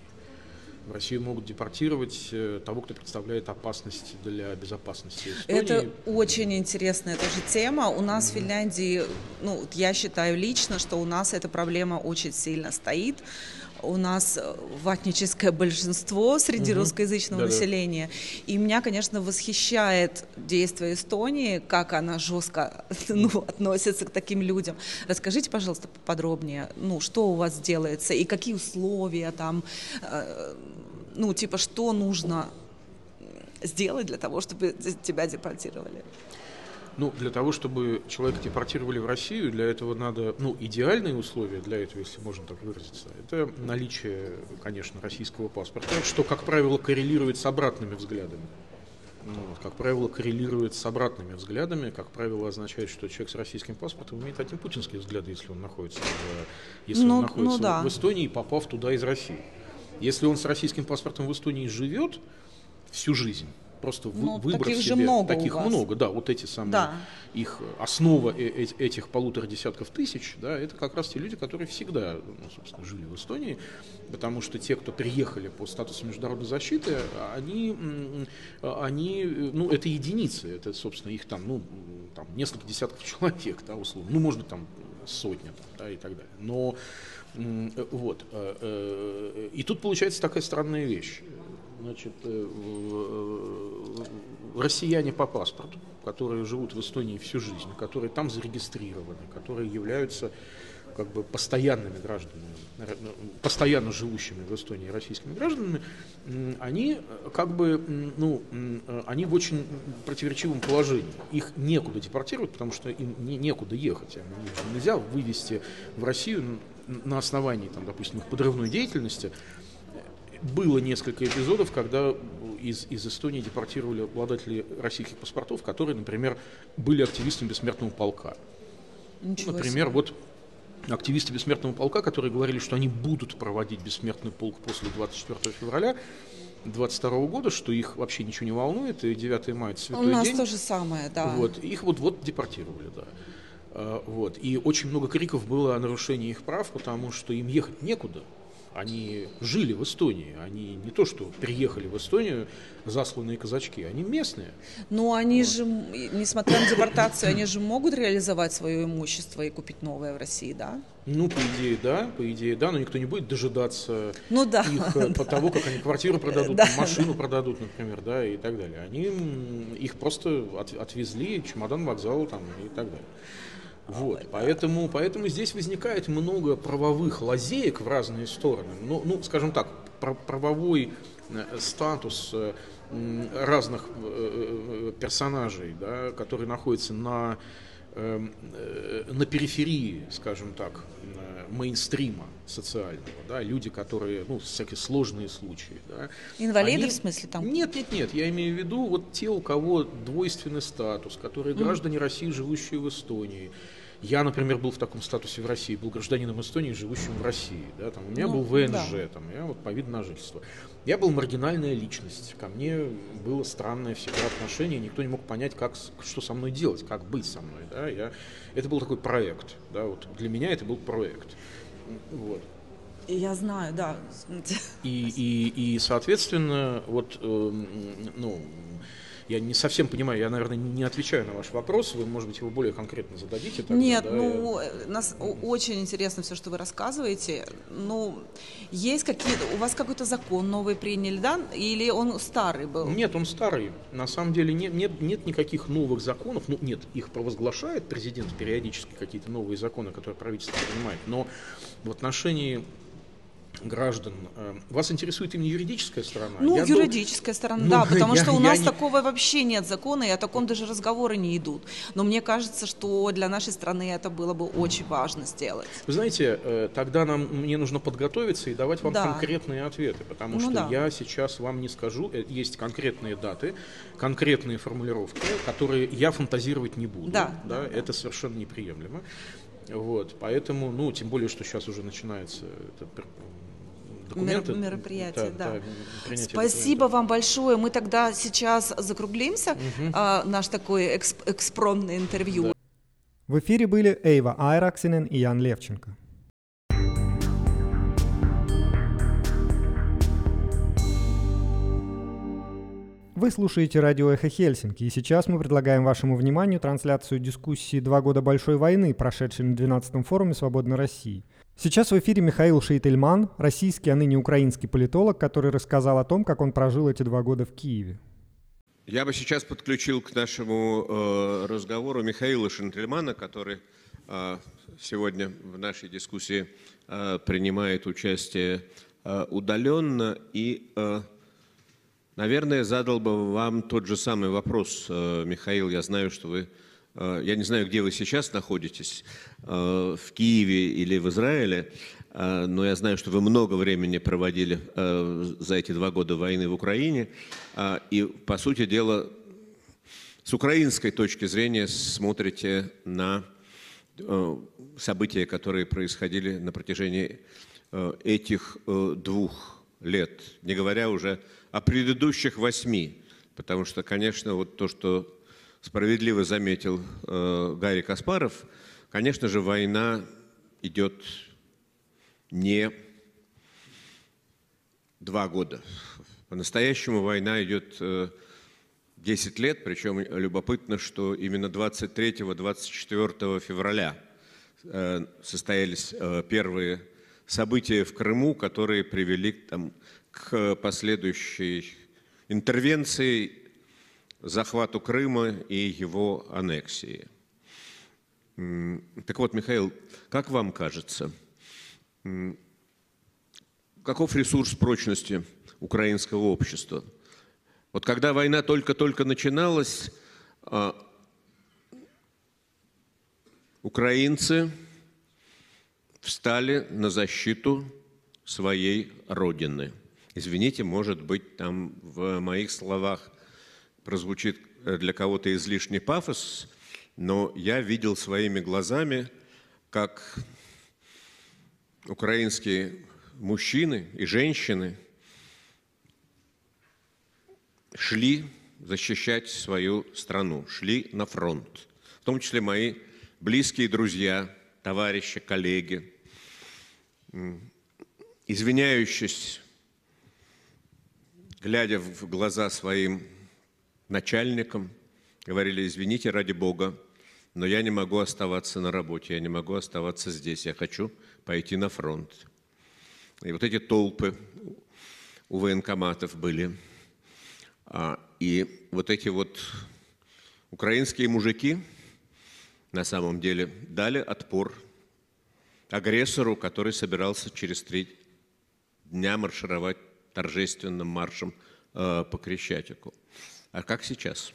[SPEAKER 4] В Россию могут депортировать э, того, кто представляет опасность для безопасности Эстонии.
[SPEAKER 3] Это очень интересная тоже тема. У нас mm-hmm. в Финляндии, ну, я считаю лично, что у нас эта проблема очень сильно стоит у нас э, ватническое большинство среди угу. русскоязычного Да-да. населения. И меня, конечно, восхищает действие Эстонии, как она жестко [LAUGHS] ну, относится к таким людям. Расскажите, пожалуйста, поподробнее, ну, что у вас делается и какие условия там, э, ну, типа, что нужно сделать для того, чтобы тебя депортировали?
[SPEAKER 4] Ну, для того, чтобы человека депортировали в Россию, для этого надо, ну, идеальные условия для этого, если можно так выразиться, это наличие, конечно, российского паспорта, что, как правило, коррелирует с обратными взглядами. Ну, как правило, коррелирует с обратными взглядами, как правило, означает, что человек с российским паспортом имеет один путинские взгляды, если он находится, в, если ну, он находится ну, да. в Эстонии, попав туда из России. Если он с российским паспортом в Эстонии живет всю жизнь, просто ну, выбрав таких себе, же много таких много, да, вот эти самые да. их основа э -э этих полутора десятков тысяч, да, это как раз те люди, которые всегда, ну, собственно, жили в Эстонии, потому что те, кто приехали по статусу международной защиты, они, они, ну, это единицы, это, собственно, их там, ну, там несколько десятков человек, да, условно, ну, может быть, там сотня, там, да, и так далее, но вот. Э, э, и тут получается такая странная вещь значит, э, э, россияне по паспорту, которые живут в Эстонии всю жизнь, которые там зарегистрированы, которые являются как бы постоянными гражданами, ну, постоянно живущими в Эстонии российскими гражданами, они как бы, ну, они в очень противоречивом положении. Их некуда депортировать, потому что им не, некуда ехать. Нельзя вывести в Россию на основании, там, допустим, их подрывной деятельности. Было несколько эпизодов, когда из, из Эстонии депортировали обладателей российских паспортов, которые, например, были активистами бессмертного полка. Ничего Например, себе. вот активисты Бессмертного полка, которые говорили, что они будут проводить Бессмертный полк после 24 февраля 22 года, что их вообще ничего не волнует, и 9 мая это святой
[SPEAKER 3] У нас
[SPEAKER 4] день.
[SPEAKER 3] то же самое, да.
[SPEAKER 4] Вот, их вот-вот депортировали, да. А, вот. И очень много криков было о нарушении их прав, потому что им ехать некуда. Они жили в Эстонии, они не то что приехали в Эстонию засланные казачки, они местные.
[SPEAKER 3] Но они вот. же, несмотря на депортацию, они же могут реализовать свое имущество и купить новое в России, да?
[SPEAKER 4] Ну, по идее, да, по идее, да, но никто не будет дожидаться
[SPEAKER 3] ну, да,
[SPEAKER 4] их э, [LAUGHS] по того, как они квартиру продадут, да, машину да. продадут, например, да, и так далее. Они их просто от, отвезли, чемодан вокзал там и так далее. Вот, поэтому, поэтому здесь возникает много правовых лазеек в разные стороны. Ну, ну скажем так, правовой э, статус э, разных э, персонажей, да, которые находятся на, на периферии, скажем так, мейнстрима социального, да, люди, которые, ну, всякие сложные случаи, да.
[SPEAKER 3] Инвалиды они... в смысле там?
[SPEAKER 4] Нет, нет, нет, я имею в виду вот те, у кого двойственный статус, которые mm. граждане России, живущие в Эстонии, я, например, был в таком статусе в России, был гражданином Эстонии, живущим в России. Да, там, у меня ну, был ВНЖ, да. там, я вот по виду на жительство. Я был маргинальная личность. Ко мне было странное всегда отношение, никто не мог понять, как, что со мной делать, как быть со мной. Да, я, это был такой проект. Да, вот для меня это был проект. Вот.
[SPEAKER 3] Я знаю, да.
[SPEAKER 4] И, и, и соответственно, вот, э, ну, я не совсем понимаю, я, наверное, не отвечаю на ваш вопрос, вы, может быть, его более конкретно зададите. Тогда,
[SPEAKER 3] Нет, да, ну, я... нас очень интересно все, что вы рассказываете. Ну, есть какие-то, у вас какой-то закон новый приняли, да, или он старый был?
[SPEAKER 4] Нет, он старый. На самом деле нет, нет, нет никаких новых законов, ну, нет, их провозглашает президент периодически, какие-то новые законы, которые правительство принимает, но в отношении граждан. Э, вас интересует именно юридическая сторона?
[SPEAKER 3] Ну, я юридическая дол... сторона, [LAUGHS] ну, да, потому я, что у нас не... такого вообще нет закона, и о таком даже разговоры не идут. Но мне кажется, что для нашей страны это было бы очень важно сделать.
[SPEAKER 4] Вы знаете, э, тогда нам, мне нужно подготовиться и давать вам да. конкретные ответы, потому ну, что да. я сейчас вам не скажу, э, есть конкретные даты, конкретные формулировки, которые я фантазировать не буду. Да, да, да, это совершенно неприемлемо. Вот, поэтому, ну, тем более, что сейчас уже начинается это
[SPEAKER 3] документы. Мероприятие, да. да. Спасибо вам большое. Мы тогда сейчас закруглимся, угу. а, наш такой эксп экспромтное интервью. Да.
[SPEAKER 1] В эфире были Эйва Айраксинен и Ян Левченко. Вы слушаете радио «Эхо Хельсинки», и сейчас мы предлагаем вашему вниманию трансляцию дискуссии «Два года большой войны», прошедшей на 12-м форуме «Свободной России». Сейчас в эфире Михаил Шейтельман, российский, а ныне украинский политолог, который рассказал о том, как он прожил эти два года в Киеве.
[SPEAKER 5] Я бы сейчас подключил к нашему э, разговору Михаила Шейтельмана, который э, сегодня в нашей дискуссии э, принимает участие э, удаленно и, э, наверное, задал бы вам тот же самый вопрос, э, Михаил. Я знаю, что вы Э, я не знаю, где вы сейчас находитесь, э, в Киеве или в Израиле, но я знаю, что вы много времени проводили за эти два года войны в Украине. И, по сути дела, с украинской точки зрения смотрите на события, которые происходили на протяжении этих двух лет, не говоря уже о предыдущих восьми. Потому что, конечно, вот то, что справедливо заметил э, Гарри Каспаров, конечно же, война идет не два года. По-настоящему война идет э, 10 лет, причем любопытно, что именно 23-24 февраля э, состоялись э, первые события в Крыму, которые привели там, к последующей интервенции захвату Крыма и его аннексии. Так вот, Михаил, как вам кажется, каков ресурс прочности украинского общества? Вот когда война только-только начиналась, а, украинцы встали на защиту своей родины. Извините, может быть, там в моих словах прозвучит для кого-то излишний пафос, но я видел своими глазами, как украинские мужчины и женщины шли защищать свою страну, шли на фронт. В том числе мои близкие друзья, товарищи, коллеги, извиняющись, глядя в глаза своим начальникам, говорили, извините ради Бога, но я не могу оставаться на работе, я не могу оставаться здесь, я хочу пойти на фронт. И вот эти толпы у военкоматов были. А, и вот эти вот украинские мужики на самом деле дали отпор агрессору, который собирался через три дня маршировать торжественным маршем э, по Крещатику. А как сейчас?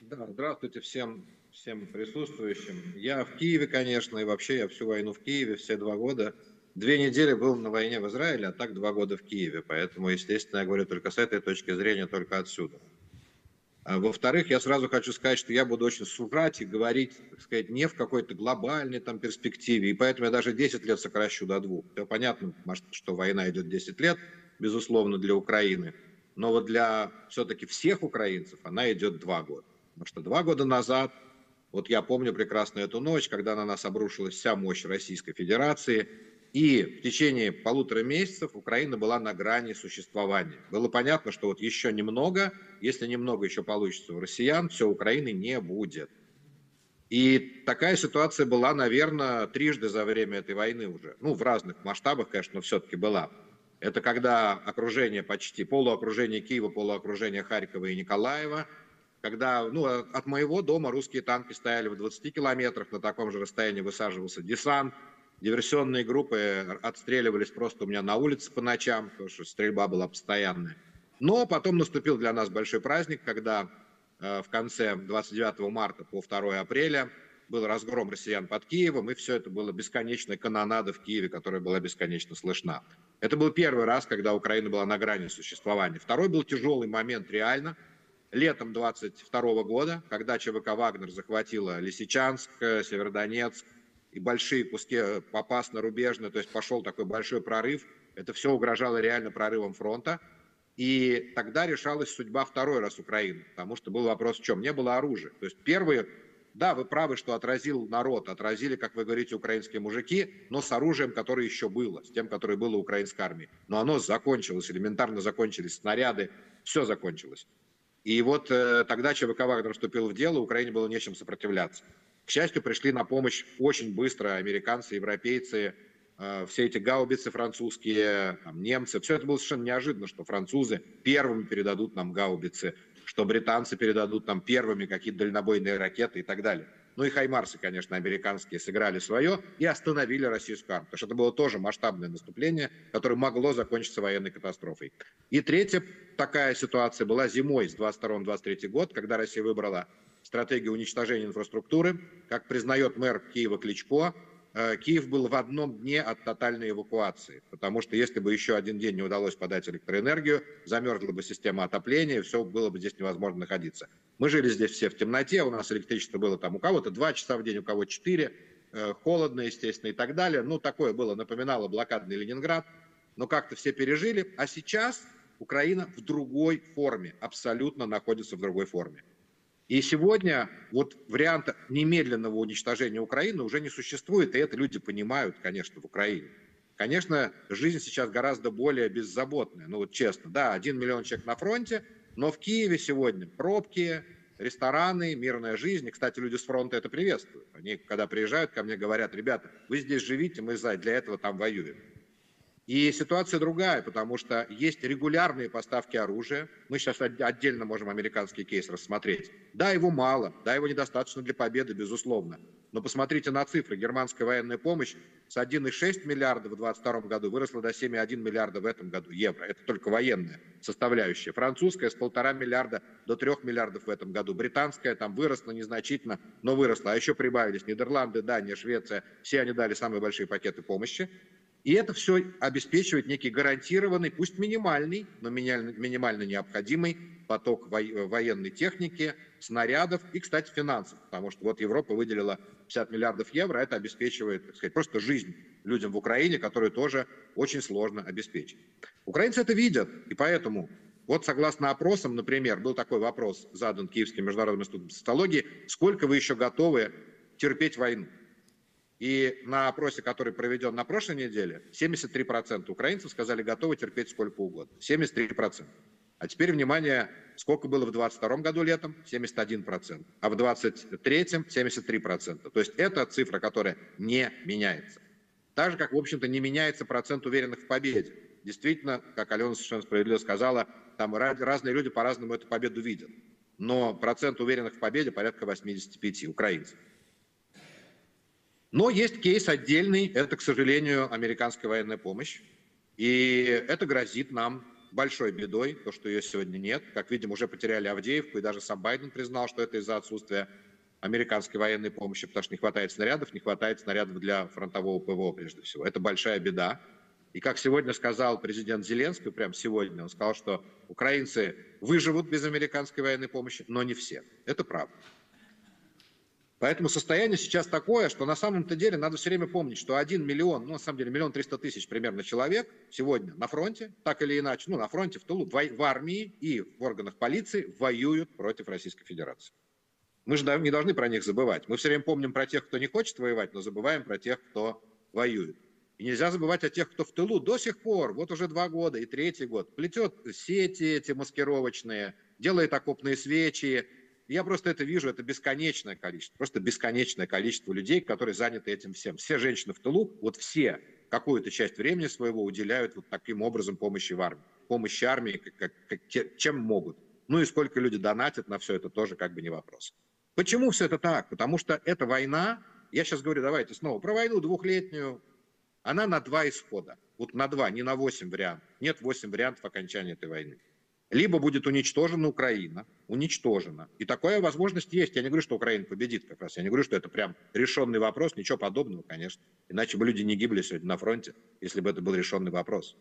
[SPEAKER 6] Да, здравствуйте всем, всем присутствующим. Я в Киеве, конечно, и вообще я всю войну в Киеве, все два года. Две недели был на войне в Израиле, а так два года в Киеве. Поэтому, естественно, я говорю только с этой точки зрения, только отсюда. А во-вторых, я сразу хочу сказать, что я буду очень сужать и говорить, так сказать, не в какой-то глобальной там перспективе. И поэтому я даже 10 лет сокращу до двух. Все понятно, что война идет 10 лет, безусловно, для Украины. Но вот для все-таки всех украинцев она идет два года. Потому что два года назад, вот я помню прекрасно эту ночь, когда на нас обрушилась вся мощь Российской Федерации, и в течение полутора месяцев Украина была на грани существования. Было понятно, что вот еще немного, если немного еще получится у россиян, все, Украины не будет. И такая ситуация была, наверное, трижды за время этой войны уже. Ну, в разных масштабах, конечно, но все-таки была. Это когда окружение почти, полуокружение Киева, полуокружение Харькова и Николаева – когда ну, от моего дома русские танки стояли в 20 километрах, на таком же расстоянии высаживался десант, диверсионные группы отстреливались просто у меня на улице по ночам, потому что стрельба была постоянная. Но потом наступил для нас большой праздник, когда э, в конце 29 марта по 2 апреля был разгром россиян под Киевом, и все это было бесконечная канонада в Киеве, которая была бесконечно слышна. Это был первый раз, когда Украина была на грани существования. Второй был тяжелый момент реально – летом 22 года, когда ЧВК «Вагнер» захватила Лисичанск, Северодонецк и большие куски э, Попасно-Рубежное, то есть пошел такой большой прорыв, это все угрожало реально прорывом фронта. И тогда решалась судьба второй раз Украины, потому что был вопрос в чем? Не было оружия. То есть первые, да, вы правы, что отразил народ, отразили, как вы говорите, украинские мужики, но с оружием, которое еще было, с тем, которое было у украинской армии. Но оно закончилось, элементарно закончились снаряды, все закончилось. И вот э, тогда ЧВК Вагнер вступил в дело, Украине было нечем сопротивляться. К счастью, пришли на помощь очень быстро американцы, европейцы, э, все эти гаубицы французские, там, немцы. Все это было совершенно неожиданно, что французы первыми передадут нам гаубицы, что британцы передадут нам первыми какие-то дальнобойные ракеты и так далее. Ну и хаймарсы, конечно, американские сыграли свое и остановили российскую армию. Потому что это было тоже масштабное наступление, которое могло закончиться военной катастрофой. И третья такая ситуация была зимой с 22-23 год, когда Россия выбрала стратегию уничтожения инфраструктуры. Как признает мэр Киева Кличко, Э, Киев был в одном дне от тотальной эвакуации, потому что если бы еще один день не удалось подать электроэнергию, замерзла бы система отопления, все было бы здесь невозможно находиться. Мы жили здесь все в темноте, у нас электричество было там у кого-то 2 часа в день, у кого 4, э, холодно, естественно, и так далее. Ну, такое было, напоминало блокадный Ленинград, но как-то все пережили. А сейчас Украина в другой форме, абсолютно находится в другой форме. И сегодня вот варианта немедленного уничтожения Украины уже не существует, и это люди понимают, конечно, в Украине. Конечно, жизнь сейчас гораздо более беззаботная, ну вот честно, да, один миллион человек на фронте, но в Киеве сегодня пробки, рестораны, мирная жизнь. И, кстати, люди с фронта это приветствуют. Они, когда приезжают ко мне, говорят, ребята, вы здесь живите, мы за, для этого там воюем. И ситуация другая, потому что есть регулярные поставки оружия. Мы сейчас отдельно можем американский кейс рассмотреть. Да, его мало, да, его недостаточно для победы, безусловно. Но посмотрите на цифры. Германская военная помощь с 1,6 миллиарда в 2022 году выросла до 7,1 миллиарда в этом году евро. Это только военная составляющая. Французская с полтора миллиарда до 3 миллиардов в этом году. Британская там выросла незначительно, но выросла. А еще прибавились Нидерланды, Дания, Швеция. Все они дали самые большие пакеты помощи. И это все обеспечивает некий гарантированный, пусть минимальный, но минимально необходимый поток военной техники, снарядов и, кстати, финансов. Потому что вот Европа выделила 50 миллиардов евро, это обеспечивает, так сказать, просто жизнь людям в Украине, которую тоже очень сложно обеспечить. Украинцы это видят, и поэтому вот согласно опросам, например, был такой вопрос задан Киевским международным институтом социологии, сколько вы еще готовы терпеть войну? И на опросе, который проведен на прошлой неделе, 73% украинцев сказали, готовы терпеть сколько угодно. 73%. А теперь, внимание, сколько было в 2022 году летом? 71%. А в 2023 73%. То есть это цифра, которая не меняется. Так же, как, в общем-то, не меняется процент уверенных в победе. Действительно, как Алена совершенно справедливо сказала, там разные люди по-разному эту победу видят. Но процент уверенных в победе порядка 85 украинцев. Но есть кейс отдельный, это, к сожалению, американская военная помощь. И это грозит нам большой бедой, то, что ее сегодня нет. Как видим, уже потеряли Авдеевку, и даже сам Байден признал, что это из-за отсутствия американской военной помощи, потому что не хватает снарядов, не хватает снарядов для фронтового ПВО прежде всего. Это большая беда. И как сегодня сказал президент Зеленский, прямо сегодня, он сказал, что украинцы выживут без американской военной помощи, но не все. Это правда. Поэтому состояние сейчас такое, что на самом-то деле надо все время помнить, что 1 миллион, ну на самом деле миллион триста тысяч примерно человек сегодня на фронте, так или иначе, ну на фронте, в тылу, в, армии и в органах полиции воюют против Российской Федерации. Мы же не должны про них забывать. Мы все время помним про тех, кто не хочет воевать, но забываем про тех, кто воюет. И нельзя забывать о тех, кто в тылу до сих пор, вот уже два года и третий год, плетет сети эти маскировочные, делает окопные свечи, я просто это вижу, это бесконечное количество, просто бесконечное количество людей, которые заняты этим всем. Все женщины в тылу, вот все какую-то часть времени своего уделяют вот таким образом помощи в армии. Помощи армии, как, как, как, чем могут. Ну и сколько люди донатят на все это тоже как бы не вопрос. Почему все это так? Потому что эта война, я сейчас говорю, давайте снова, про войну двухлетнюю, она на два исхода. Вот на два, не на восемь вариантов. Нет восемь вариантов окончания этой войны. Либо будет уничтожена Украина, уничтожена. И такая возможность есть. Я не говорю, что Украина победит как раз. Я не говорю, что это прям решенный вопрос. Ничего подобного, конечно. Иначе бы люди не гибли сегодня на фронте, если бы это был решенный вопрос.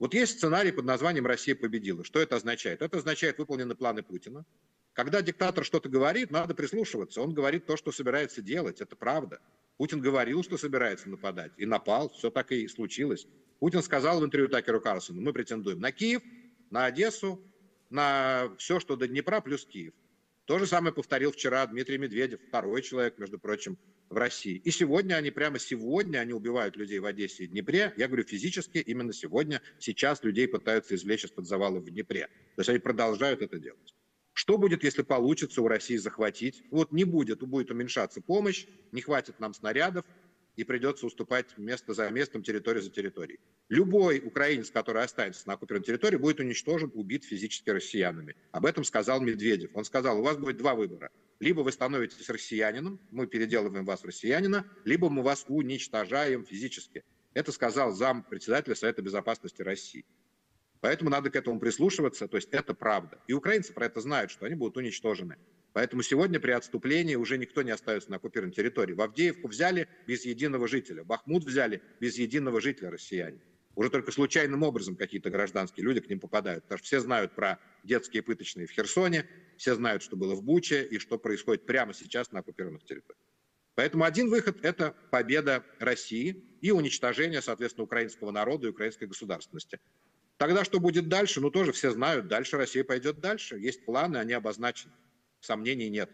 [SPEAKER 6] Вот есть сценарий под названием «Россия победила». Что это означает? Это означает выполнены планы Путина. Когда диктатор что-то говорит, надо прислушиваться. Он говорит то, что собирается делать. Это правда. Путин говорил, что собирается нападать. И напал. Все так и случилось. Путин сказал в интервью Такеру Карлсону, мы претендуем на Киев, на Одессу, на все, что до Днепра плюс Киев. То же самое повторил вчера Дмитрий Медведев, второй человек, между прочим, в России. И сегодня они, прямо сегодня, они убивают людей в Одессе и Днепре. Я говорю физически, именно сегодня, сейчас людей пытаются извлечь из-под завалов в Днепре. То есть они продолжают это делать. Что будет, если получится у России захватить? Вот не будет, будет уменьшаться помощь, не хватит нам снарядов, и придется уступать место за местом, территорию за территорией. Любой украинец, который останется на оккупированной территории, будет уничтожен, убит физически россиянами. Об этом сказал Медведев. Он сказал, у вас будет два выбора. Либо вы становитесь россиянином, мы переделываем вас в россиянина, либо мы вас уничтожаем физически. Это сказал зам председателя Совета Безопасности России. Поэтому надо к этому прислушиваться, то есть это правда. И украинцы про это знают, что они будут уничтожены. Поэтому сегодня при отступлении уже никто не остается на оккупированной территории. В Авдеевку взяли без единого жителя, Бахмут взяли без единого жителя россияне. Уже только случайным образом какие-то гражданские люди к ним попадают. Потому что все знают про детские пыточные в Херсоне, все знают, что было в Буче и что происходит прямо сейчас на оккупированных территориях. Поэтому один выход – это победа России и уничтожение, соответственно, украинского народа и украинской государственности. Тогда что будет дальше? Ну, тоже все знают. Дальше Россия пойдет дальше. Есть планы, они обозначены сомнений нет.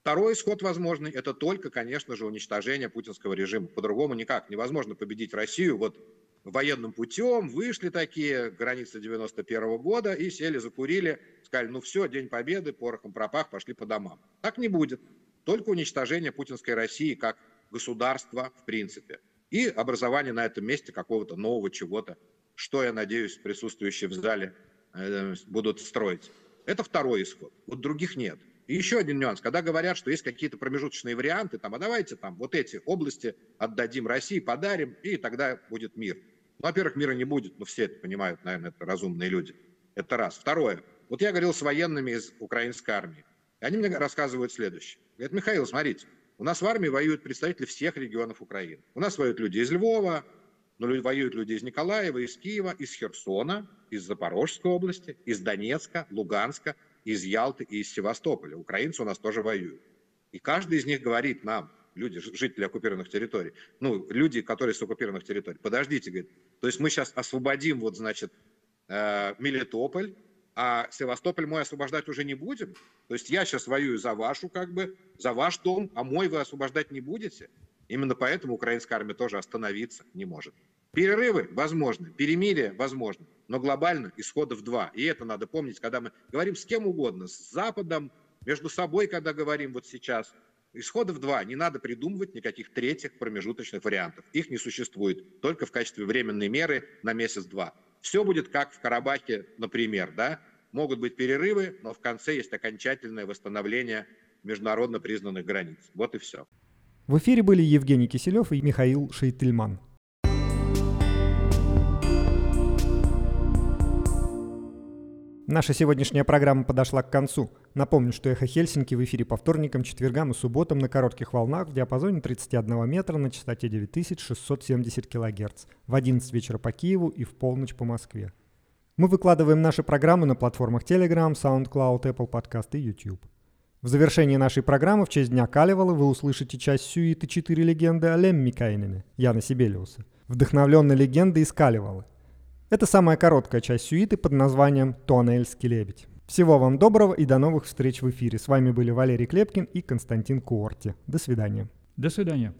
[SPEAKER 6] Второй исход возможный – это только, конечно же, уничтожение путинского режима. По-другому никак. Невозможно победить Россию вот военным путем. Вышли такие границы 91 -го года и сели, закурили, сказали, ну все, День Победы, порохом пропах, пошли по домам. Так не будет. Только уничтожение путинской России как государства в принципе. и образование на этом месте какого-то нового чего-то, что, я надеюсь, присутствующие в зале э, будут строить. Это второй исход. Вот других нет. И еще один нюанс. Когда говорят, что есть какие-то промежуточные варианты, там, а давайте там вот эти области отдадим России, подарим, и тогда будет мир. Ну, во-первых, мира не будет, но все это понимают, наверное, это разумные люди. Это раз. Второе. Вот я говорил с военными из украинской армии. И они мне рассказывают следующее. Говорят, Михаил, смотрите, у нас в армии воюют представители всех регионов Украины. У нас воюют люди из Львова, но воюют люди из Николаева, из Киева, из Херсона, из Запорожской области, из Донецка, Луганска, из Ялты и из Севастополя. Украинцы у нас тоже воюют. И каждый из них говорит нам, люди, жители оккупированных территорий, ну, люди, которые с оккупированных территорий, подождите, говорит, то есть мы сейчас освободим, вот, значит, э, Мелитополь, а Севастополь мой освобождать уже не будем? То есть я сейчас воюю за вашу, как бы, за ваш дом, а мой вы освобождать не будете? Именно поэтому украинская армия тоже остановиться не может. Перерывы возможны, перемирие возможно, но глобально исходов два. И это надо помнить, когда мы говорим с кем угодно, с Западом, между собой, когда говорим вот сейчас. Исходов два. Не надо придумывать никаких третьих промежуточных вариантов. Их не существует. Только в качестве временной меры на месяц-два. Все будет как в Карабахе, например, да? Могут быть перерывы, но в конце есть окончательное восстановление международно признанных границ. Вот и все.
[SPEAKER 1] В эфире были Евгений Киселев и Михаил Шейтельман. Наша сегодняшняя программа подошла к концу. Напомню, что «Эхо Хельсинки» в эфире по вторникам, четвергам и субботам на коротких волнах в диапазоне 31 метра на частоте 9670 кГц в 11 вечера по Киеву и в полночь по Москве. Мы выкладываем наши программы на платформах Telegram, SoundCloud, Apple Podcast и YouTube. В завершении нашей программы в честь Дня Калевала вы услышите часть сюиты «Четыре легенды» о Лемми Кайнене, Яна Сибелиуса, вдохновленной легендой из Калевала. Это самая короткая часть сюиты под названием «Туанельский лебедь». Всего вам доброго и до новых встреч в эфире. С вами были Валерий Клепкин и Константин Куорти. До свидания.
[SPEAKER 2] До свидания.